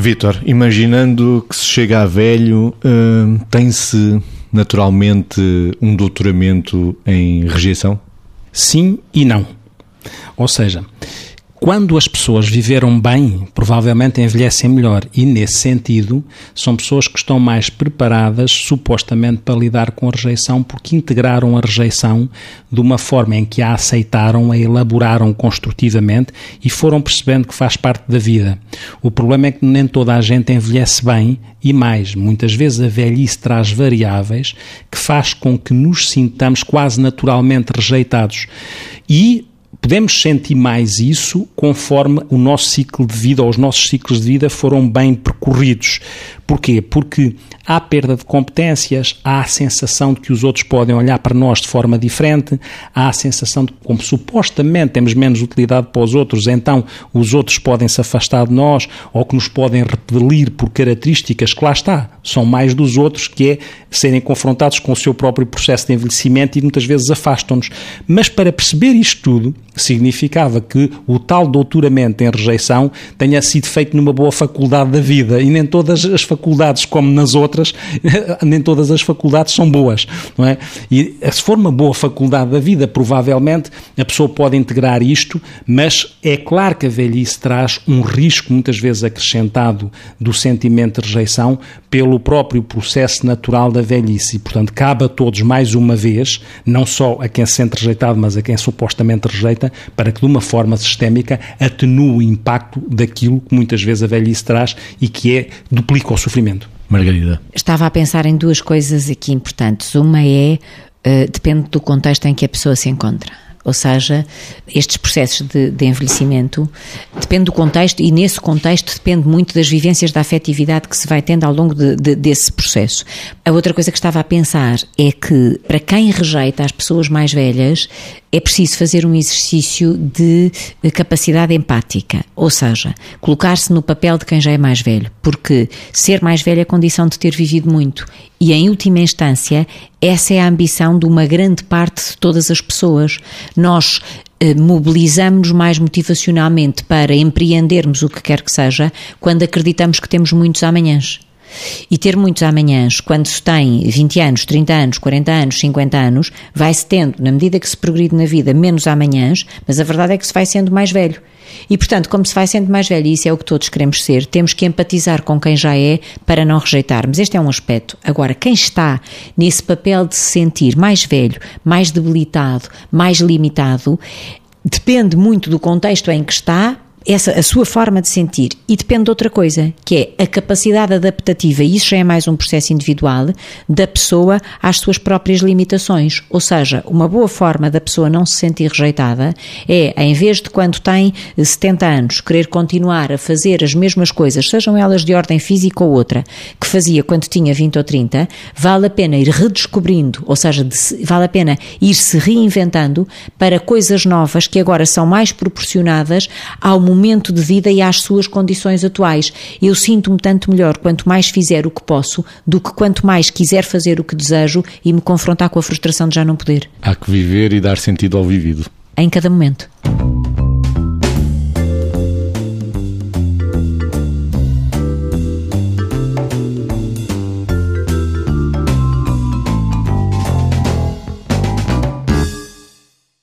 Vítor, imaginando que se chega a velho, uh, tem-se naturalmente um doutoramento em rejeição? Sim e não. Ou seja, quando as pessoas viveram bem, provavelmente envelhecem melhor e, nesse sentido, são pessoas que estão mais preparadas, supostamente, para lidar com a rejeição, porque integraram a rejeição de uma forma em que a aceitaram, a elaboraram construtivamente e foram percebendo que faz parte da vida. O problema é que nem toda a gente envelhece bem e mais, muitas vezes a velhice traz variáveis que faz com que nos sintamos quase naturalmente rejeitados. E podemos sentir mais isso conforme o nosso ciclo de vida ou os nossos ciclos de vida foram bem percorridos. Porquê? Porque há perda de competências, há a sensação de que os outros podem olhar para nós de forma diferente, há a sensação de que, como supostamente temos menos utilidade para os outros, então os outros podem se afastar de nós ou que nos podem repelir por características que lá está, são mais dos outros, que é serem confrontados com o seu próprio processo de envelhecimento e muitas vezes afastam-nos. Mas para perceber isto tudo, significava que o tal doutoramento em rejeição tenha sido feito numa boa faculdade da vida e nem todas as faculdades, como nas outras, nem todas as faculdades são boas, não é? E se for uma boa faculdade da vida, provavelmente a pessoa pode integrar isto, mas é claro que a velhice traz um risco muitas vezes acrescentado do sentimento de rejeição pelo próprio processo natural da velhice e, portanto, cabe a todos mais uma vez, não só a quem se sente rejeitado, mas a quem supostamente rejeita, para que de uma forma sistémica atenue o impacto daquilo que muitas vezes a velhice traz e que é duplica o sofrimento. Margarida. Estava a pensar em duas coisas aqui importantes. Uma é, uh, depende do contexto em que a pessoa se encontra. Ou seja, estes processos de, de, envelhecimento depende do contexto e nesse contexto depende muito das vivências da afetividade que se vai tendo ao longo de, de, desse processo. A outra coisa que estava a pensar é que para quem rejeita as pessoas mais velhas, é preciso fazer um exercício de capacidade empática, ou seja, colocar-se no papel de quem já é mais velho, porque ser mais velho é condição de ter vivido muito e, em última instância, essa é a ambição de uma grande parte de todas as pessoas. Nós eh, mobilizamos-nos mais motivacionalmente para empreendermos o que quer que seja quando acreditamos que temos muitos amanhãs. E ter muitos amanhãs, quando se tem 20 anos, 30 anos, 40 anos, 50 anos, vai-se tendo, na medida que se progride na vida, menos amanhãs, mas a verdade é que se vai sendo mais velho. E, portanto, como se vai sendo mais velho, e isso é o que todos queremos ser, temos que empatizar com quem já é para não rejeitarmos. Este é um aspecto. Agora, quem está nesse papel de se sentir mais velho, mais debilitado, mais limitado, depende muito do contexto em que está, essa a sua forma de sentir e depende de outra coisa, que é a capacidade adaptativa, e isso já é mais um processo individual, da pessoa às suas próprias limitações. Ou seja, uma boa forma da pessoa não se sentir rejeitada é, em vez de quando tem 70 anos, querer continuar a fazer as mesmas coisas, sejam elas de ordem física ou outra, que fazia quando tinha 20 ou 30, vale a pena ir redescobrindo, ou seja, vale a pena ir se reinventando para coisas novas que agora são mais proporcionadas ao momento de vida e às suas condições atuais. Eu sinto-me tanto melhor quanto mais fizer o que posso do que quanto mais quiser fazer o que desejo e me confrontar com a frustração de já não poder. Há que viver e dar sentido ao vivido. Em cada momento.